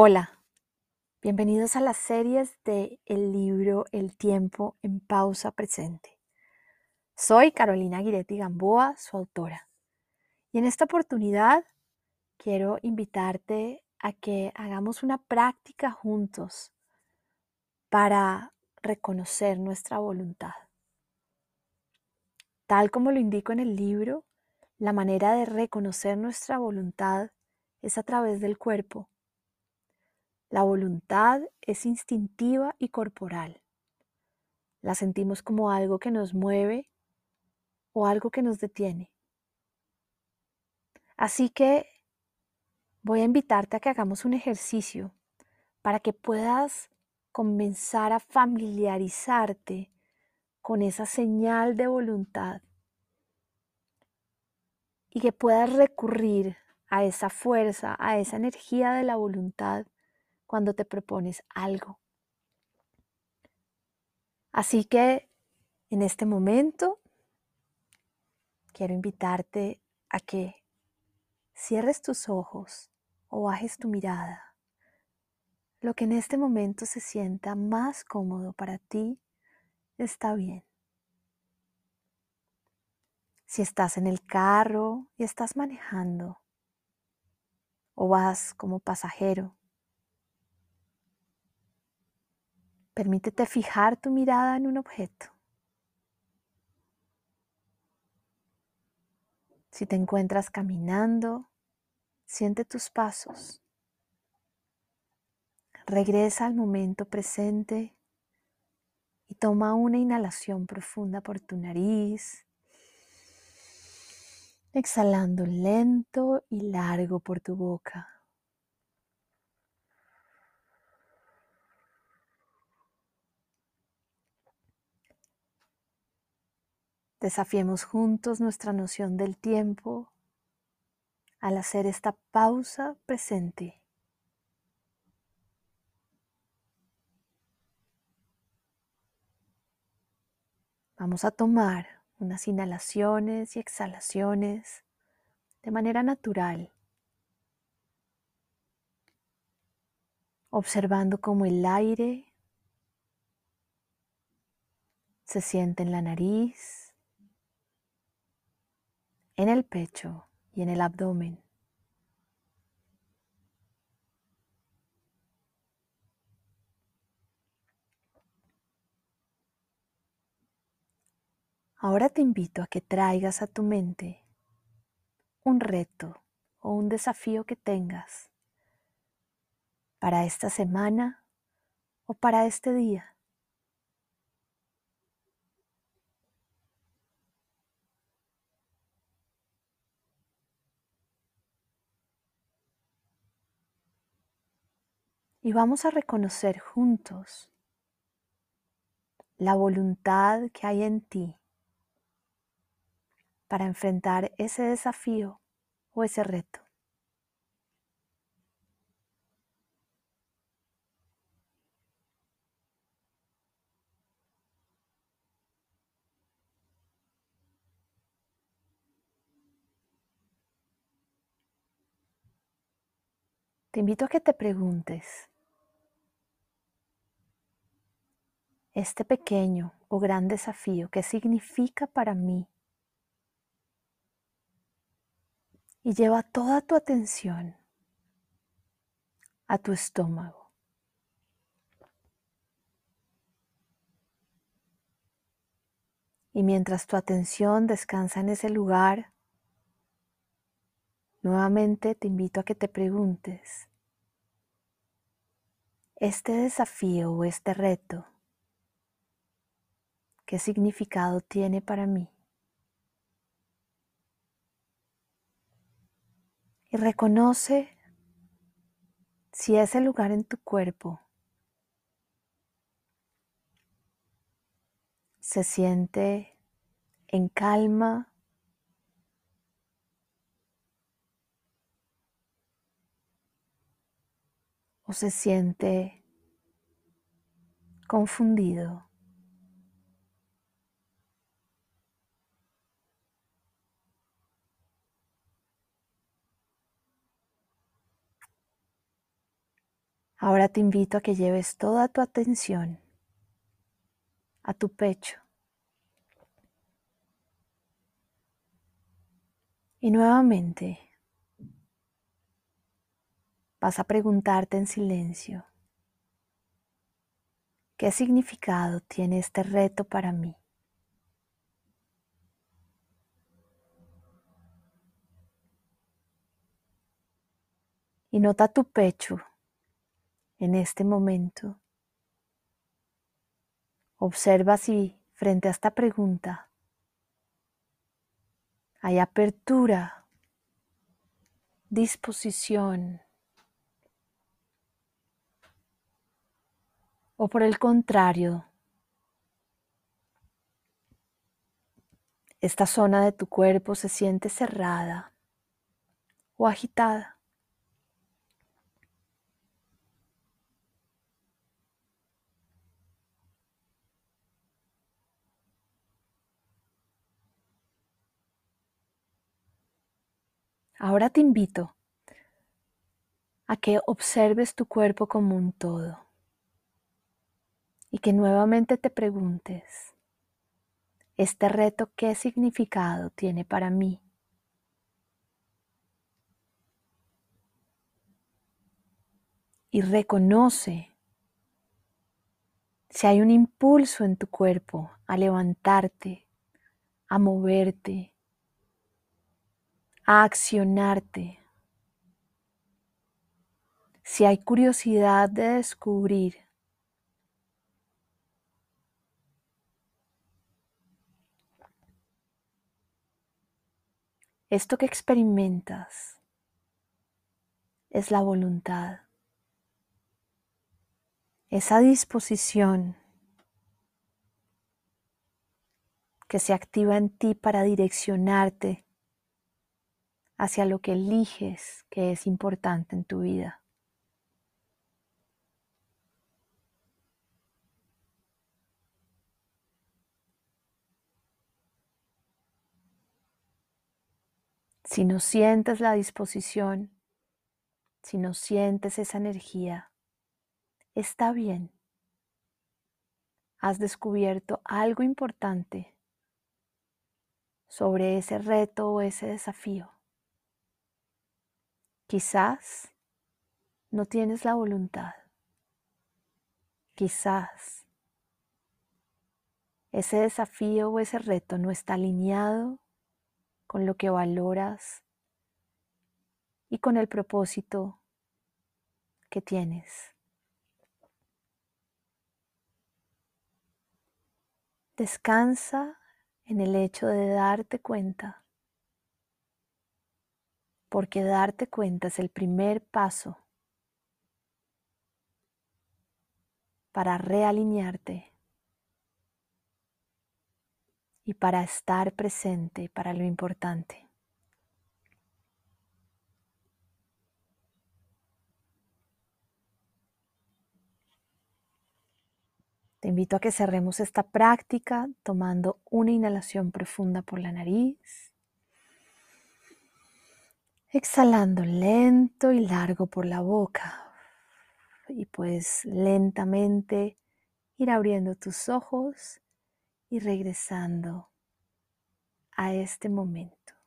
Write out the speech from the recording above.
Hola, bienvenidos a las series de el libro El tiempo en pausa presente. Soy Carolina Guiretti Gamboa, su autora. Y en esta oportunidad quiero invitarte a que hagamos una práctica juntos para reconocer nuestra voluntad. Tal como lo indico en el libro, la manera de reconocer nuestra voluntad es a través del cuerpo la voluntad es instintiva y corporal. La sentimos como algo que nos mueve o algo que nos detiene. Así que voy a invitarte a que hagamos un ejercicio para que puedas comenzar a familiarizarte con esa señal de voluntad y que puedas recurrir a esa fuerza, a esa energía de la voluntad cuando te propones algo. Así que en este momento quiero invitarte a que cierres tus ojos o bajes tu mirada. Lo que en este momento se sienta más cómodo para ti está bien. Si estás en el carro y estás manejando o vas como pasajero, Permítete fijar tu mirada en un objeto. Si te encuentras caminando, siente tus pasos. Regresa al momento presente y toma una inhalación profunda por tu nariz, exhalando lento y largo por tu boca. Desafiemos juntos nuestra noción del tiempo al hacer esta pausa presente. Vamos a tomar unas inhalaciones y exhalaciones de manera natural, observando cómo el aire se siente en la nariz en el pecho y en el abdomen. Ahora te invito a que traigas a tu mente un reto o un desafío que tengas para esta semana o para este día. Y vamos a reconocer juntos la voluntad que hay en ti para enfrentar ese desafío o ese reto. Te invito a que te preguntes, este pequeño o gran desafío, ¿qué significa para mí? Y lleva toda tu atención a tu estómago. Y mientras tu atención descansa en ese lugar, nuevamente te invito a que te preguntes, ¿este desafío o este reto ¿Qué significado tiene para mí? Y reconoce si ese lugar en tu cuerpo se siente en calma, o se siente confundido. Ahora te invito a que lleves toda tu atención a tu pecho. Y nuevamente vas a preguntarte en silencio, ¿qué significado tiene este reto para mí? Y nota tu pecho en este momento. Observa si frente a esta pregunta hay apertura, disposición, o por el contrario, esta zona de tu cuerpo se siente cerrada o agitada. Ahora te invito a que observes tu cuerpo como un todo y que nuevamente te preguntes, ¿este reto qué significado tiene para mí? Y reconoce si hay un impulso en tu cuerpo a levantarte, a moverte, a accionarte. Si hay curiosidad de descubrir esto que experimentas es la voluntad, esa disposición que se activa en ti para direccionarte hacia lo que eliges que es importante en tu vida. Si no sientes la disposición, si no sientes esa energía, está bien. Has descubierto algo importante sobre ese reto o ese desafío. Quizás no tienes la voluntad. Quizás ese desafío o ese reto no está alineado con lo que valoras y con el propósito que tienes. Descansa en el hecho de darte cuenta porque darte cuenta es el primer paso para realinearte y para estar presente para lo importante. Te invito a que cerremos esta práctica tomando una inhalación profunda por la nariz. Exhalando lento y largo por la boca. Y pues lentamente ir abriendo tus ojos y regresando a este momento.